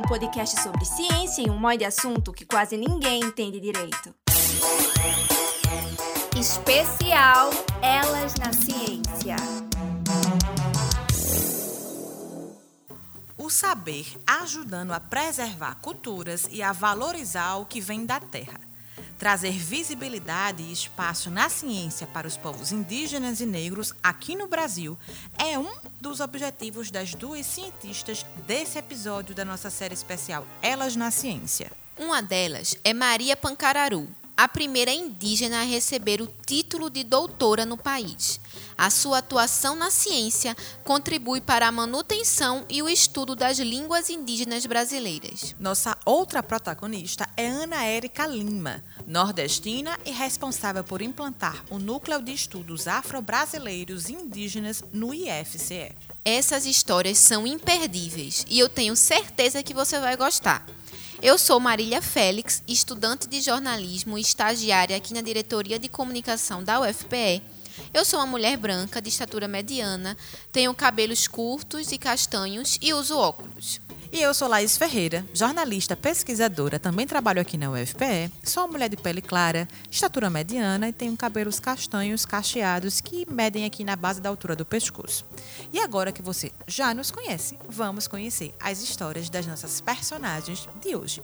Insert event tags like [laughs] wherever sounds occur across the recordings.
um podcast sobre ciência e um monte de assunto que quase ninguém entende direito. Especial Elas na Ciência. O saber ajudando a preservar culturas e a valorizar o que vem da terra. Trazer visibilidade e espaço na ciência para os povos indígenas e negros aqui no Brasil é um dos objetivos das duas cientistas desse episódio da nossa série especial Elas na Ciência. Uma delas é Maria Pancararu, a primeira indígena a receber o título de doutora no país. A sua atuação na ciência contribui para a manutenção e o estudo das línguas indígenas brasileiras. Nossa outra protagonista é Ana Érica Lima, nordestina e responsável por implantar o Núcleo de Estudos Afro-Brasileiros e Indígenas no IFCE. Essas histórias são imperdíveis e eu tenho certeza que você vai gostar. Eu sou Marília Félix, estudante de jornalismo e estagiária aqui na Diretoria de Comunicação da UFPE. Eu sou uma mulher branca de estatura mediana, tenho cabelos curtos e castanhos e uso óculos. E eu sou Laís Ferreira, jornalista pesquisadora, também trabalho aqui na UFPE. Sou uma mulher de pele clara, estatura mediana e tenho cabelos castanhos cacheados que medem aqui na base da altura do pescoço. E agora que você já nos conhece, vamos conhecer as histórias das nossas personagens de hoje.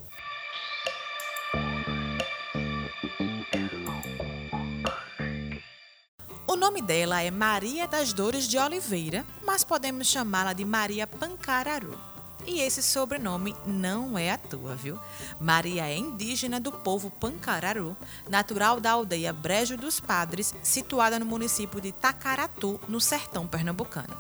O nome dela é Maria das Dores de Oliveira, mas podemos chamá-la de Maria Pancararu. E esse sobrenome não é à toa, viu? Maria é indígena do povo Pancararu, natural da aldeia Brejo dos Padres, situada no município de Tacaratu, no sertão pernambucano.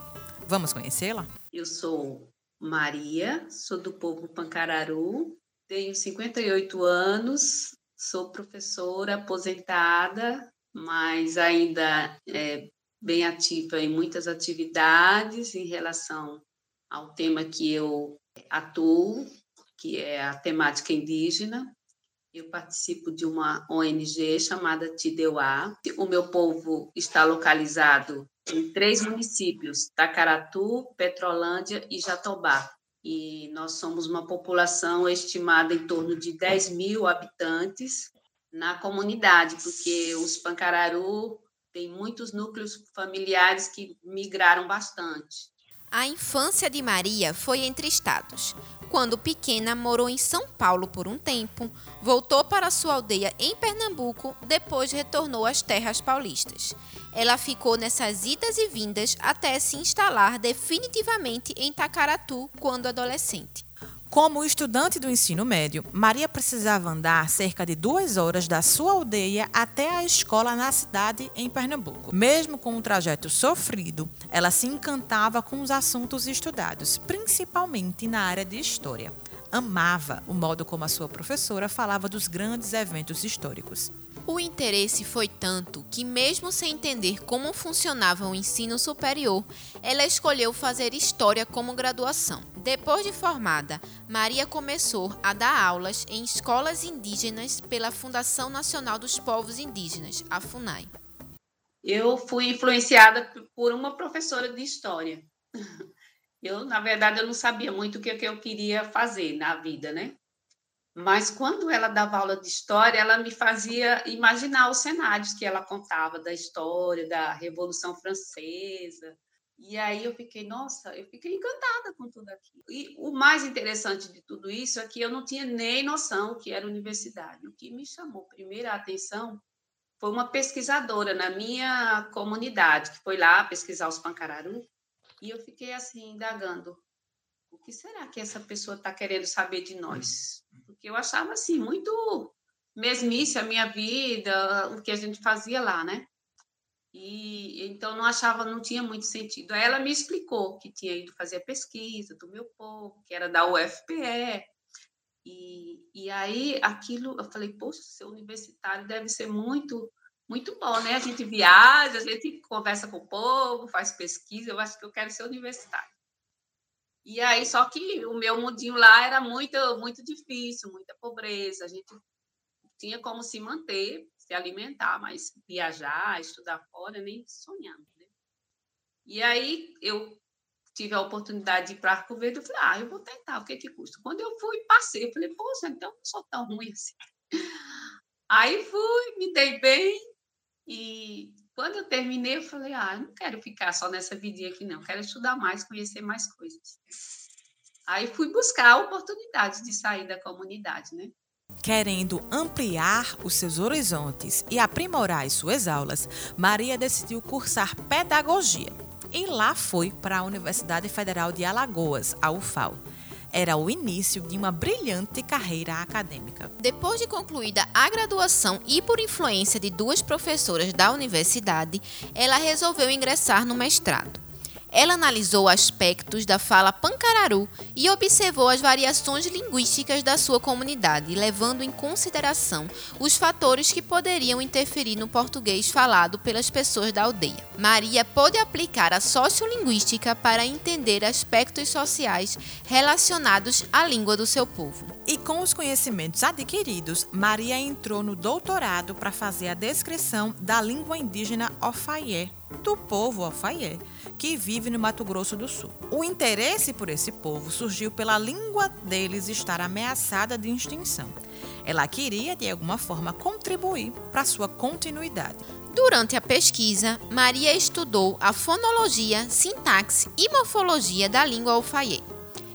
Vamos conhecê-la? Eu sou Maria, sou do povo Pancararu, tenho 58 anos, sou professora aposentada, mas ainda é, bem ativa em muitas atividades em relação ao tema que eu atuo, que é a temática indígena. Eu participo de uma ONG chamada Tideuá. O meu povo está localizado em três municípios: Tacaratu, Petrolândia e Jatobá. E nós somos uma população estimada em torno de 10 mil habitantes na comunidade, porque os Pancararu têm muitos núcleos familiares que migraram bastante. A infância de Maria foi entre estados. Quando pequena, morou em São Paulo por um tempo, voltou para sua aldeia em Pernambuco, depois retornou às terras paulistas. Ela ficou nessas idas e vindas até se instalar definitivamente em Tacaratu quando adolescente. Como estudante do ensino médio, Maria precisava andar cerca de duas horas da sua aldeia até a escola na cidade, em Pernambuco. Mesmo com um trajeto sofrido, ela se encantava com os assuntos estudados, principalmente na área de história. Amava o modo como a sua professora falava dos grandes eventos históricos. O interesse foi tanto que, mesmo sem entender como funcionava o ensino superior, ela escolheu fazer História como graduação. Depois de formada, Maria começou a dar aulas em escolas indígenas pela Fundação Nacional dos Povos Indígenas, a FUNAI. Eu fui influenciada por uma professora de História. [laughs] Eu, na verdade, eu não sabia muito o que eu queria fazer na vida, né? Mas quando ela dava aula de história, ela me fazia imaginar os cenários que ela contava da história, da Revolução Francesa. E aí eu fiquei, nossa, eu fiquei encantada com tudo aquilo. E o mais interessante de tudo isso é que eu não tinha nem noção que era universidade. O que me chamou primeiro a atenção foi uma pesquisadora na minha comunidade, que foi lá pesquisar os pancararu, e eu fiquei assim, indagando, o que será que essa pessoa está querendo saber de nós? Porque eu achava assim, muito mesmice a minha vida, o que a gente fazia lá, né? E então não achava, não tinha muito sentido. Aí ela me explicou que tinha ido fazer a pesquisa do meu povo, que era da UFPE. E, e aí aquilo, eu falei, poxa, ser universitário deve ser muito, muito bom, né? A gente viaja, a gente conversa com o povo, faz pesquisa, eu acho que eu quero ser universitário. E aí, só que o meu mundinho lá era muito, muito difícil, muita pobreza. A gente tinha como se manter, se alimentar, mas viajar, estudar fora, nem sonhando. Né? E aí eu tive a oportunidade de ir para Arco Verde, eu falei, ah, eu vou tentar, o que que custa? Quando eu fui, passei, eu falei, poxa, então não sou tão ruim assim. [laughs] Aí fui, me dei bem, e quando eu terminei, eu falei, ah, eu não quero ficar só nessa vidinha aqui, não, quero estudar mais, conhecer mais coisas. Aí fui buscar a oportunidade de sair da comunidade, né? Querendo ampliar os seus horizontes e aprimorar as suas aulas, Maria decidiu cursar pedagogia e lá foi para a Universidade Federal de Alagoas, a UFAL. Era o início de uma brilhante carreira acadêmica. Depois de concluída a graduação e por influência de duas professoras da universidade, ela resolveu ingressar no mestrado. Ela analisou aspectos da fala pancararu e observou as variações linguísticas da sua comunidade, levando em consideração os fatores que poderiam interferir no português falado pelas pessoas da aldeia. Maria pôde aplicar a sociolinguística para entender aspectos sociais relacionados à língua do seu povo. E com os conhecimentos adquiridos, Maria entrou no doutorado para fazer a descrição da língua indígena Ofaié, do povo Ofaié, que vive no Mato Grosso do Sul. O interesse por esse povo surgiu pela língua deles estar ameaçada de extinção. Ela queria, de alguma forma, contribuir para sua continuidade. Durante a pesquisa, Maria estudou a fonologia, sintaxe e morfologia da língua Ofaié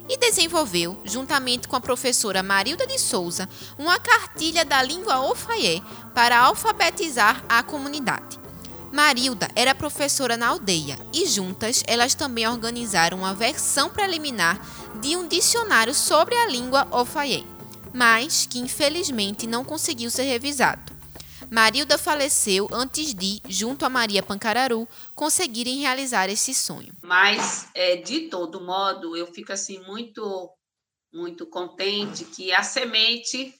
e desenvolveu, juntamente com a professora Marilda de Souza, uma cartilha da língua Ofaié para alfabetizar a comunidade. Marilda era professora na aldeia e juntas elas também organizaram uma versão preliminar de um dicionário sobre a língua Ofaié, mas que infelizmente não conseguiu ser revisado. Marilda faleceu antes de, junto a Maria Pancararu, conseguirem realizar esse sonho. Mas, é, de todo modo, eu fico assim muito, muito contente que a semente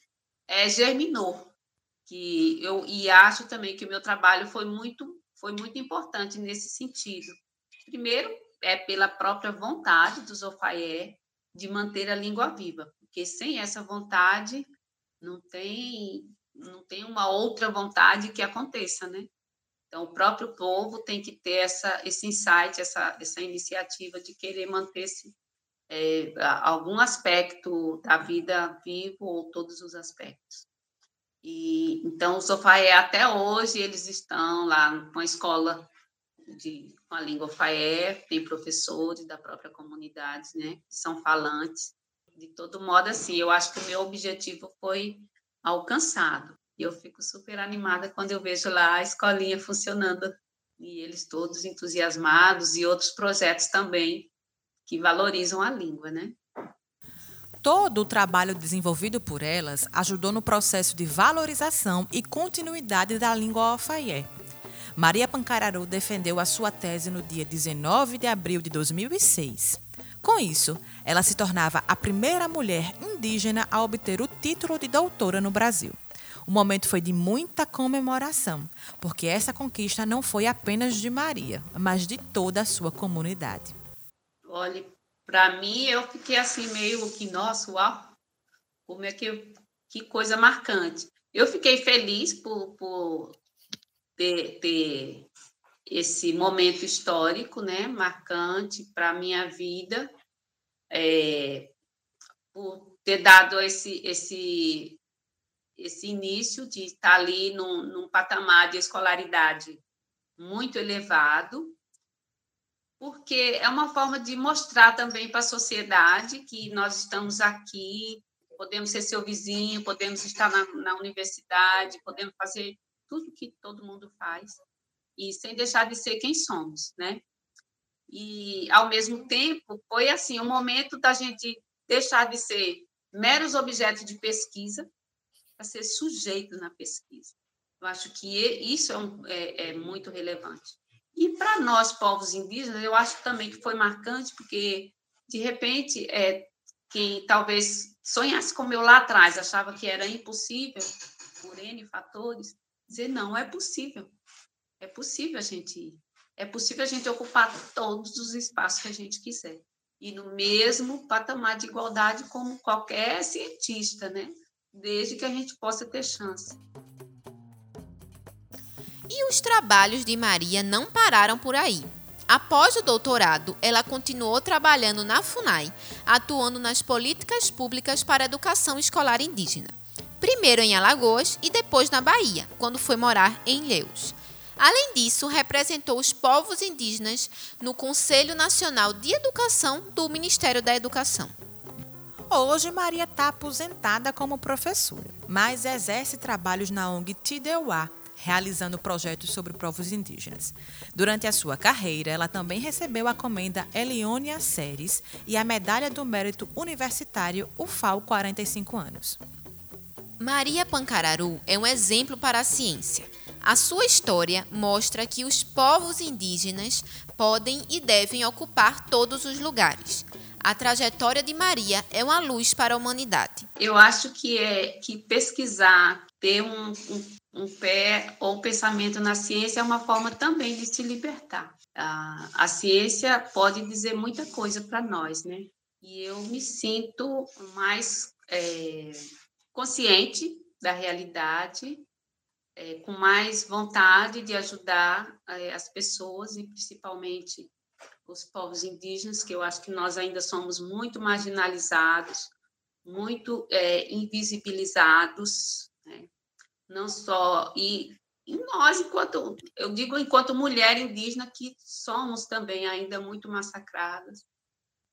é, germinou. Que eu, e acho também que o meu trabalho foi muito foi muito importante nesse sentido. Primeiro, é pela própria vontade dos Ofaié de manter a língua viva, porque sem essa vontade não tem não tem uma outra vontade que aconteça, né? Então, o próprio povo tem que ter essa, esse insight, essa, essa iniciativa de querer manter-se é, algum aspecto da vida vivo ou todos os aspectos. E então o Sofaé até hoje eles estão lá com a escola de com a língua Faé, tem professores da própria comunidade, né, que são falantes. De todo modo assim, eu acho que o meu objetivo foi alcançado. E eu fico super animada quando eu vejo lá a escolinha funcionando e eles todos entusiasmados e outros projetos também que valorizam a língua, né? Todo o trabalho desenvolvido por elas ajudou no processo de valorização e continuidade da língua alfaié. Maria Pancararu defendeu a sua tese no dia 19 de abril de 2006. Com isso, ela se tornava a primeira mulher indígena a obter o título de doutora no Brasil. O momento foi de muita comemoração, porque essa conquista não foi apenas de Maria, mas de toda a sua comunidade. Olha, para mim, eu fiquei assim meio que, nossa, uau, como é que, que coisa marcante. Eu fiquei feliz por, por ter, ter esse momento histórico, né, marcante para a minha vida, é, por ter dado esse, esse, esse início de estar ali num, num patamar de escolaridade muito elevado, porque é uma forma de mostrar também para a sociedade que nós estamos aqui, podemos ser seu vizinho, podemos estar na, na universidade, podemos fazer tudo que todo mundo faz, e sem deixar de ser quem somos, né? E, ao mesmo tempo, foi assim, o um momento da gente deixar de ser meros objetos de pesquisa para ser sujeito na pesquisa. Eu acho que isso é, um, é, é muito relevante. E para nós, povos indígenas, eu acho também que foi marcante, porque, de repente, é, quem talvez sonhasse como eu lá atrás, achava que era impossível, por N fatores, dizer, não, é possível. É possível a gente ir. É possível a gente ocupar todos os espaços que a gente quiser. E no mesmo patamar de igualdade como qualquer cientista, né? Desde que a gente possa ter chance. E os trabalhos de Maria não pararam por aí. Após o doutorado, ela continuou trabalhando na FUNAI, atuando nas políticas públicas para a educação escolar indígena. Primeiro em Alagoas e depois na Bahia, quando foi morar em Ilhéus. Além disso, representou os povos indígenas no Conselho Nacional de Educação do Ministério da Educação. Hoje, Maria está aposentada como professora, mas exerce trabalhos na ONG Tideuá, realizando projetos sobre povos indígenas. Durante a sua carreira, ela também recebeu a comenda Eliônia Séries e a Medalha do Mérito Universitário UFAL 45 anos. Maria Pancararu é um exemplo para a ciência. A sua história mostra que os povos indígenas podem e devem ocupar todos os lugares. A trajetória de Maria é uma luz para a humanidade. Eu acho que é que pesquisar, ter um, um, um pé ou pensamento na ciência é uma forma também de se libertar. A, a ciência pode dizer muita coisa para nós, né? E eu me sinto mais é, consciente da realidade, é, com mais vontade de ajudar é, as pessoas e principalmente os povos indígenas, que eu acho que nós ainda somos muito marginalizados, muito é, invisibilizados? Não só e, e, nós enquanto eu digo enquanto mulher indígena que somos também ainda muito massacradas,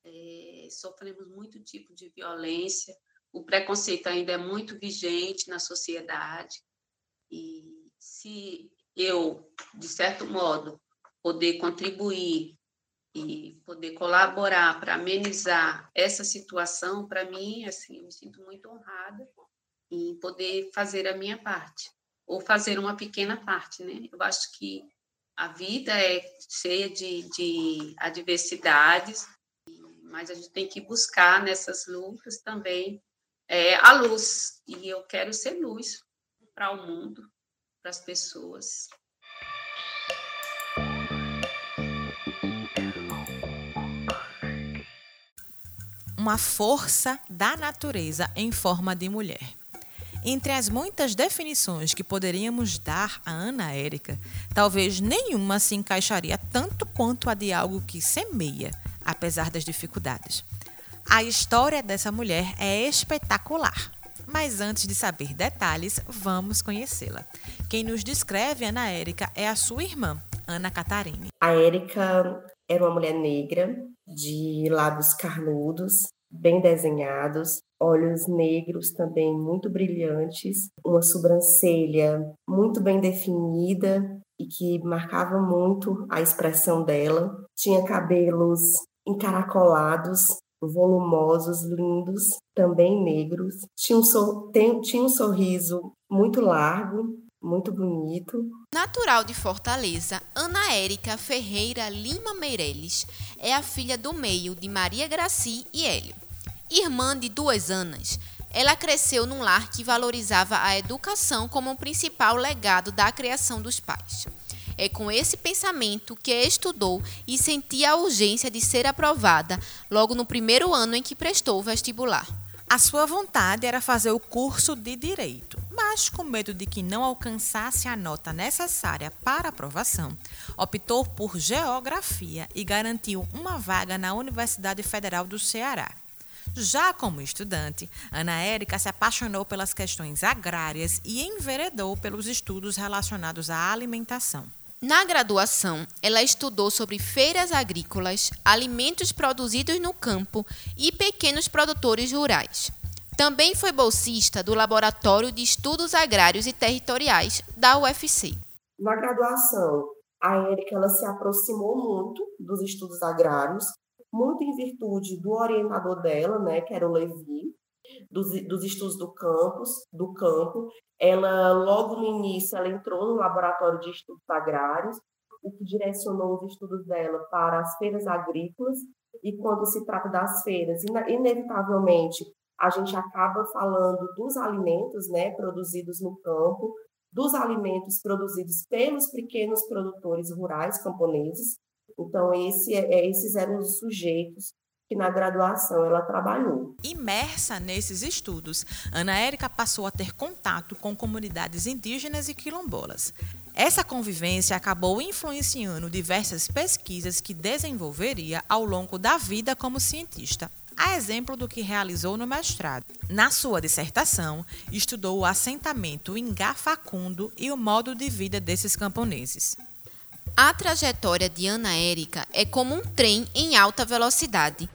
é, sofremos muito tipo de violência, o preconceito ainda é muito vigente na sociedade e se eu de certo modo poder contribuir e poder colaborar para amenizar essa situação, para mim, assim, eu me sinto muito honrada em poder fazer a minha parte, ou fazer uma pequena parte, né? Eu acho que a vida é cheia de, de adversidades, mas a gente tem que buscar nessas lutas também é, a luz, e eu quero ser luz para o mundo, para as pessoas. uma força da natureza em forma de mulher. Entre as muitas definições que poderíamos dar a Ana Érica, talvez nenhuma se encaixaria tanto quanto a de algo que semeia, apesar das dificuldades. A história dessa mulher é espetacular. Mas antes de saber detalhes, vamos conhecê-la. Quem nos descreve Ana Érica é a sua irmã, Ana Catarine. A Érica era uma mulher negra, de lábios carnudos, bem desenhados, olhos negros também muito brilhantes, uma sobrancelha muito bem definida e que marcava muito a expressão dela. Tinha cabelos encaracolados, volumosos, lindos, também negros. Tinha um, sor tem, tinha um sorriso muito largo, muito bonito. Natural de Fortaleza, Ana Érica Ferreira Lima Meireles é a filha do meio de Maria Graci e Hélio. Irmã de duas Anas, ela cresceu num lar que valorizava a educação como o principal legado da criação dos pais. É com esse pensamento que estudou e sentia a urgência de ser aprovada logo no primeiro ano em que prestou o vestibular. A sua vontade era fazer o curso de Direito, mas com medo de que não alcançasse a nota necessária para aprovação, optou por Geografia e garantiu uma vaga na Universidade Federal do Ceará. Já como estudante, Ana Érica se apaixonou pelas questões agrárias e enveredou pelos estudos relacionados à alimentação. Na graduação, ela estudou sobre feiras agrícolas, alimentos produzidos no campo e pequenos produtores rurais. Também foi bolsista do Laboratório de Estudos Agrários e Territoriais da UFC. Na graduação, a Érica ela se aproximou muito dos estudos agrários, muito em virtude do orientador dela, né, que era o Levi, dos, dos estudos do campus, do campo. Ela, logo no início, ela entrou no laboratório de estudos agrários, o que direcionou os estudos dela para as feiras agrícolas, e quando se trata das feiras, inevitavelmente, a gente acaba falando dos alimentos né, produzidos no campo, dos alimentos produzidos pelos pequenos produtores rurais camponeses. Então, esse, é, é, esses eram os sujeitos que na graduação ela trabalhou. Imersa nesses estudos, Ana Érica passou a ter contato com comunidades indígenas e quilombolas. Essa convivência acabou influenciando diversas pesquisas que desenvolveria ao longo da vida como cientista, a exemplo do que realizou no mestrado. Na sua dissertação, estudou o assentamento em Gafacundo e o modo de vida desses camponeses. A trajetória de Ana Érica é como um trem em alta velocidade.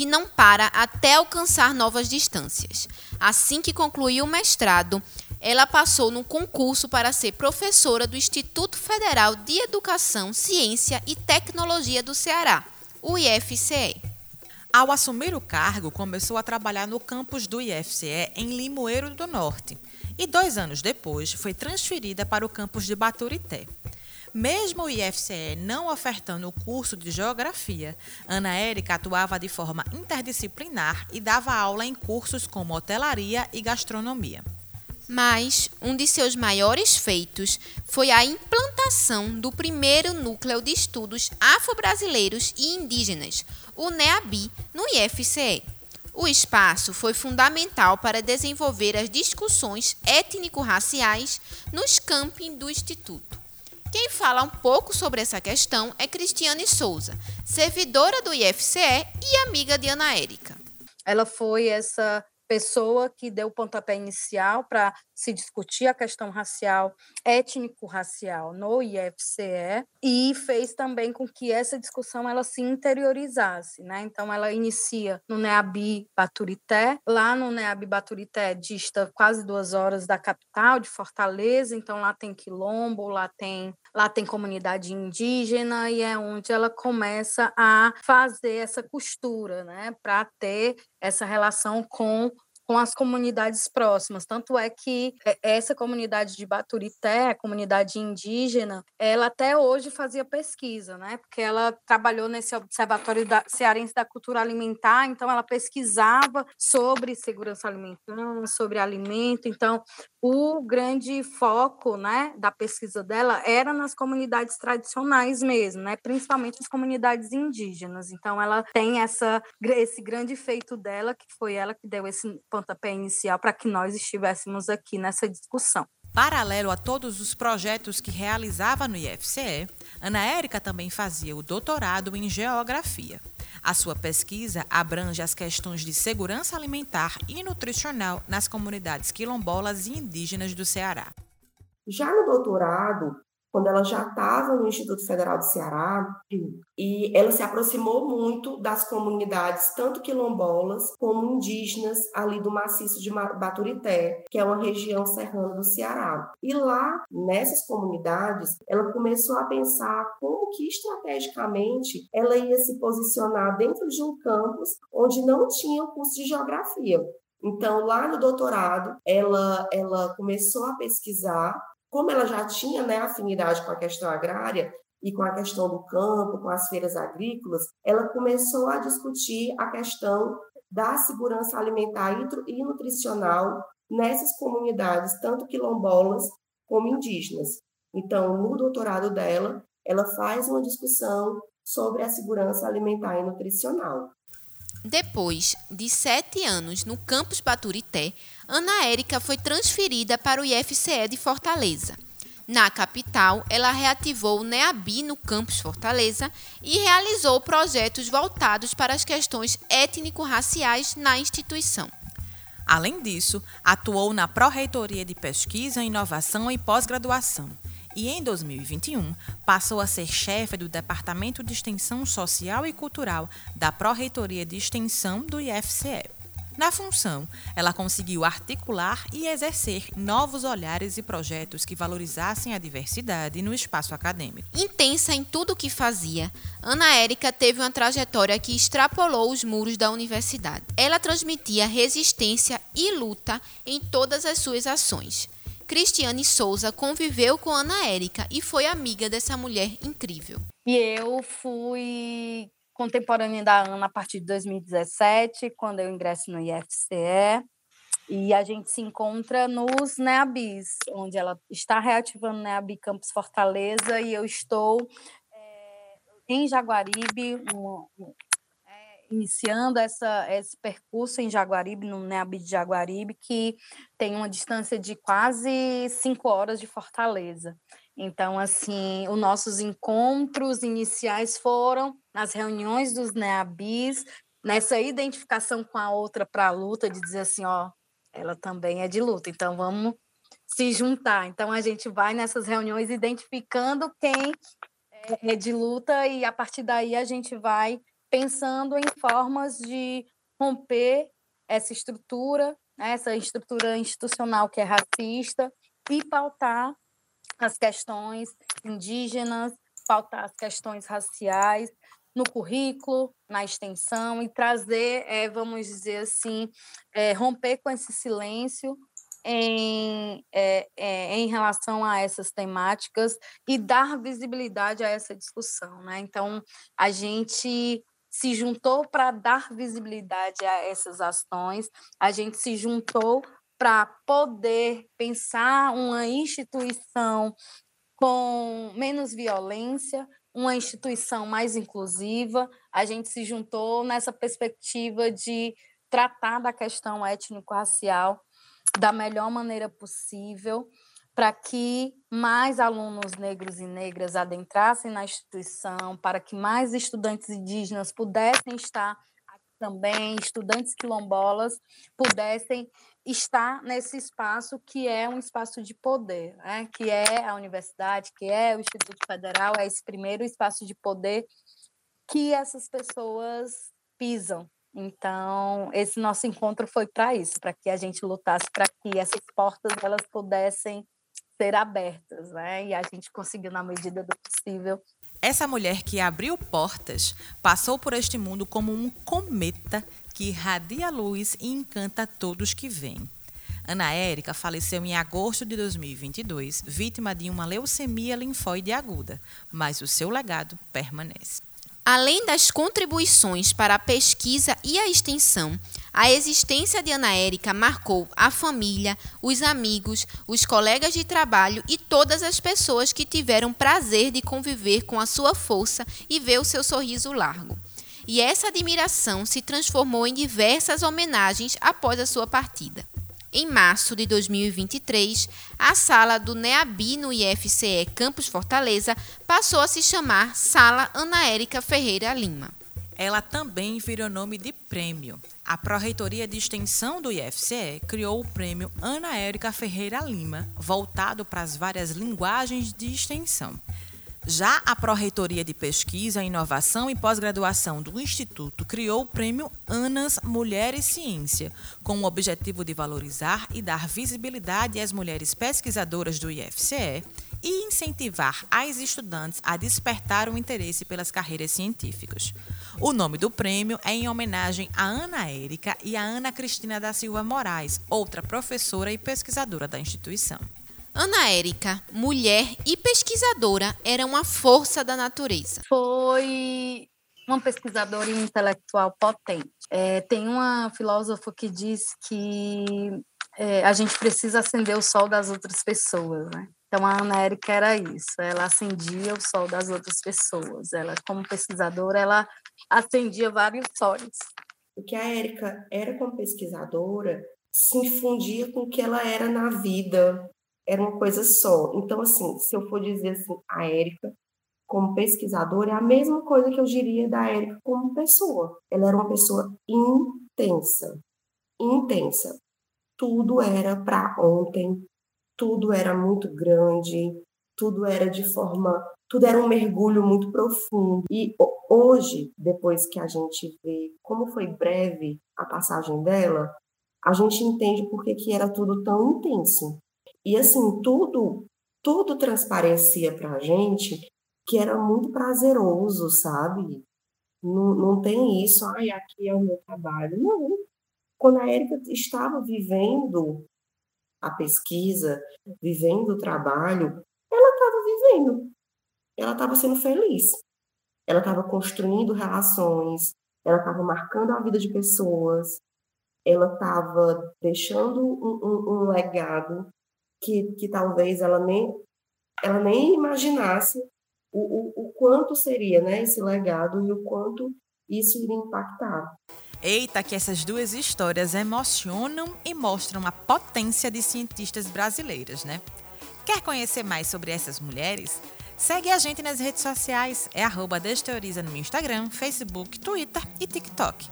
Que não para até alcançar novas distâncias. Assim que concluiu o mestrado, ela passou no concurso para ser professora do Instituto Federal de Educação, Ciência e Tecnologia do Ceará, o IFCE. Ao assumir o cargo, começou a trabalhar no campus do IFCE em Limoeiro do Norte e dois anos depois foi transferida para o campus de Baturité. Mesmo o IFCE não ofertando o curso de Geografia, Ana Érica atuava de forma interdisciplinar e dava aula em cursos como hotelaria e gastronomia. Mas um de seus maiores feitos foi a implantação do primeiro núcleo de estudos afro-brasileiros e indígenas, o NEABI, no IFCE. O espaço foi fundamental para desenvolver as discussões étnico-raciais nos camping do Instituto. Quem fala um pouco sobre essa questão é Cristiane Souza, servidora do IFCE e amiga de Ana Érica. Ela foi essa pessoa que deu o pontapé inicial para se discutir a questão racial, étnico-racial no IFCE e fez também com que essa discussão ela se interiorizasse, né? Então ela inicia no NEABI Baturité, lá no NEABI Baturité dista quase duas horas da capital de Fortaleza, então lá tem quilombo, lá tem lá tem comunidade indígena e é onde ela começa a fazer essa costura, né, para ter essa relação com com as comunidades próximas. Tanto é que é, essa comunidade de Baturité, a comunidade indígena, ela até hoje fazia pesquisa, né? Porque ela trabalhou nesse Observatório da, Cearense da Cultura Alimentar, então ela pesquisava sobre segurança alimentar, sobre alimento. Então, o grande foco, né, da pesquisa dela era nas comunidades tradicionais mesmo, né? Principalmente as comunidades indígenas. Então, ela tem essa esse grande feito dela, que foi ela que deu esse pontapé inicial para que nós estivéssemos aqui nessa discussão. Paralelo a todos os projetos que realizava no IFCE, Ana Érica também fazia o doutorado em Geografia. A sua pesquisa abrange as questões de segurança alimentar e nutricional nas comunidades quilombolas e indígenas do Ceará. Já no doutorado, quando ela já estava no Instituto Federal do Ceará, e ela se aproximou muito das comunidades, tanto quilombolas como indígenas, ali do maciço de Baturité, que é uma região serrana do Ceará. E lá, nessas comunidades, ela começou a pensar como que estrategicamente ela ia se posicionar dentro de um campus onde não tinha o curso de geografia. Então, lá no doutorado, ela, ela começou a pesquisar como ela já tinha né, afinidade com a questão agrária e com a questão do campo, com as feiras agrícolas, ela começou a discutir a questão da segurança alimentar e nutricional nessas comunidades, tanto quilombolas como indígenas. Então, no doutorado dela, ela faz uma discussão sobre a segurança alimentar e nutricional. Depois de sete anos no campus Baturité, Ana Érica foi transferida para o IFCE de Fortaleza. Na capital, ela reativou o NEABI no campus Fortaleza e realizou projetos voltados para as questões étnico-raciais na instituição. Além disso, atuou na Pró-Reitoria de Pesquisa, Inovação e Pós-Graduação e, em 2021, passou a ser chefe do Departamento de Extensão Social e Cultural da Pró-Reitoria de Extensão do IFCE. Na função, ela conseguiu articular e exercer novos olhares e projetos que valorizassem a diversidade no espaço acadêmico. Intensa em tudo o que fazia, Ana Érica teve uma trajetória que extrapolou os muros da universidade. Ela transmitia resistência e luta em todas as suas ações. Cristiane Souza conviveu com Ana Érica e foi amiga dessa mulher incrível. E eu fui contemporânea da Ana a partir de 2017, quando eu ingresso no IFCE. E a gente se encontra nos NEABIs, onde ela está reativando o NEABI Campus Fortaleza e eu estou é, em Jaguaribe, um, iniciando essa, esse percurso em Jaguaribe, no NEAB de Jaguaribe, que tem uma distância de quase cinco horas de Fortaleza. Então, assim, os nossos encontros iniciais foram nas reuniões dos NEABIs, nessa identificação com a outra para a luta, de dizer assim, ó, ela também é de luta, então vamos se juntar. Então, a gente vai nessas reuniões identificando quem é de luta e, a partir daí, a gente vai pensando em formas de romper essa estrutura, né, essa estrutura institucional que é racista, e pautar as questões indígenas, pautar as questões raciais no currículo, na extensão, e trazer, é, vamos dizer assim, é, romper com esse silêncio em, é, é, em relação a essas temáticas e dar visibilidade a essa discussão. Né? Então, a gente se juntou para dar visibilidade a essas ações, a gente se juntou para poder pensar uma instituição com menos violência, uma instituição mais inclusiva. A gente se juntou nessa perspectiva de tratar da questão étnico-racial da melhor maneira possível para que mais alunos negros e negras adentrassem na instituição, para que mais estudantes indígenas pudessem estar também, estudantes quilombolas pudessem estar nesse espaço que é um espaço de poder, né? que é a universidade, que é o Instituto Federal, é esse primeiro espaço de poder que essas pessoas pisam. Então, esse nosso encontro foi para isso, para que a gente lutasse para que essas portas elas pudessem ser abertas, né? E a gente conseguiu, na medida do possível. Essa mulher que abriu portas passou por este mundo como um cometa que irradia luz e encanta todos que vêm. Ana Érica faleceu em agosto de 2022, vítima de uma leucemia linfóide aguda, mas o seu legado permanece. Além das contribuições para a pesquisa e a extensão, a existência de Ana Érica marcou a família, os amigos, os colegas de trabalho e todas as pessoas que tiveram prazer de conviver com a sua força e ver o seu sorriso largo. E essa admiração se transformou em diversas homenagens após a sua partida. Em março de 2023, a sala do NEABI no IFCE Campus Fortaleza passou a se chamar Sala Ana Érica Ferreira Lima. Ela também virou nome de prêmio. A Pró-Reitoria de Extensão do IFCE criou o prêmio Ana Érica Ferreira Lima, voltado para as várias linguagens de extensão. Já a Pró-Reitoria de Pesquisa, Inovação e Pós-Graduação do Instituto criou o Prêmio ANAS Mulher e Ciência, com o objetivo de valorizar e dar visibilidade às mulheres pesquisadoras do IFCE e incentivar as estudantes a despertar o interesse pelas carreiras científicas. O nome do prêmio é em homenagem a Ana Érica e a Ana Cristina da Silva Moraes, outra professora e pesquisadora da instituição. Ana Érica, mulher e pesquisadora, era uma força da natureza. Foi uma pesquisadora intelectual potente. É, tem uma filósofa que diz que é, a gente precisa acender o sol das outras pessoas, né? Então a Ana Érica era isso, ela acendia o sol das outras pessoas. Ela, como pesquisadora, ela acendia vários sóis. O que a Érica era como pesquisadora se infundia com o que ela era na vida, era uma coisa só. Então, assim, se eu for dizer assim, a Érica como pesquisadora, é a mesma coisa que eu diria da Érica como pessoa. Ela era uma pessoa intensa, intensa. Tudo era para ontem, tudo era muito grande, tudo era de forma, tudo era um mergulho muito profundo. E hoje, depois que a gente vê como foi breve a passagem dela, a gente entende por que, que era tudo tão intenso. E assim, tudo, tudo transparecia para a gente que era muito prazeroso, sabe? Não, não tem isso, ai, aqui é o meu trabalho. Não. Quando a Érica estava vivendo a pesquisa, vivendo o trabalho, ela estava vivendo, ela estava sendo feliz, ela estava construindo relações, ela estava marcando a vida de pessoas, ela estava deixando um, um, um legado que, que talvez ela nem, ela nem imaginasse o, o, o quanto seria né, esse legado e o quanto isso iria impactar. Eita, que essas duas histórias emocionam e mostram a potência de cientistas brasileiras, né? Quer conhecer mais sobre essas mulheres? Segue a gente nas redes sociais, é Desteoriza no Instagram, Facebook, Twitter e TikTok.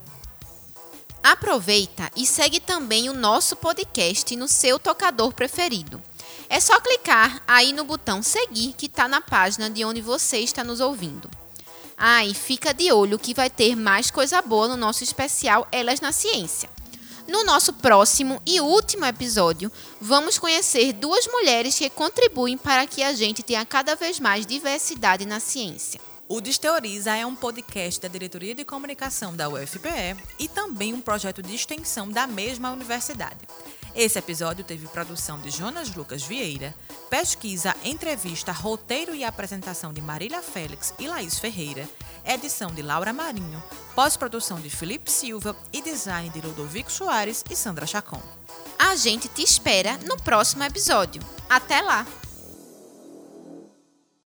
Aproveita e segue também o nosso podcast no seu tocador preferido. É só clicar aí no botão seguir que está na página de onde você está nos ouvindo. Ah, e fica de olho que vai ter mais coisa boa no nosso especial Elas na Ciência. No nosso próximo e último episódio, vamos conhecer duas mulheres que contribuem para que a gente tenha cada vez mais diversidade na ciência. O Desteoriza é um podcast da Diretoria de Comunicação da UFPE e também um projeto de extensão da mesma universidade. Esse episódio teve produção de Jonas Lucas Vieira, pesquisa, entrevista, roteiro e apresentação de Marília Félix e Laís Ferreira, edição de Laura Marinho, pós-produção de Felipe Silva e design de Ludovico Soares e Sandra Chacon. A gente te espera no próximo episódio. Até lá!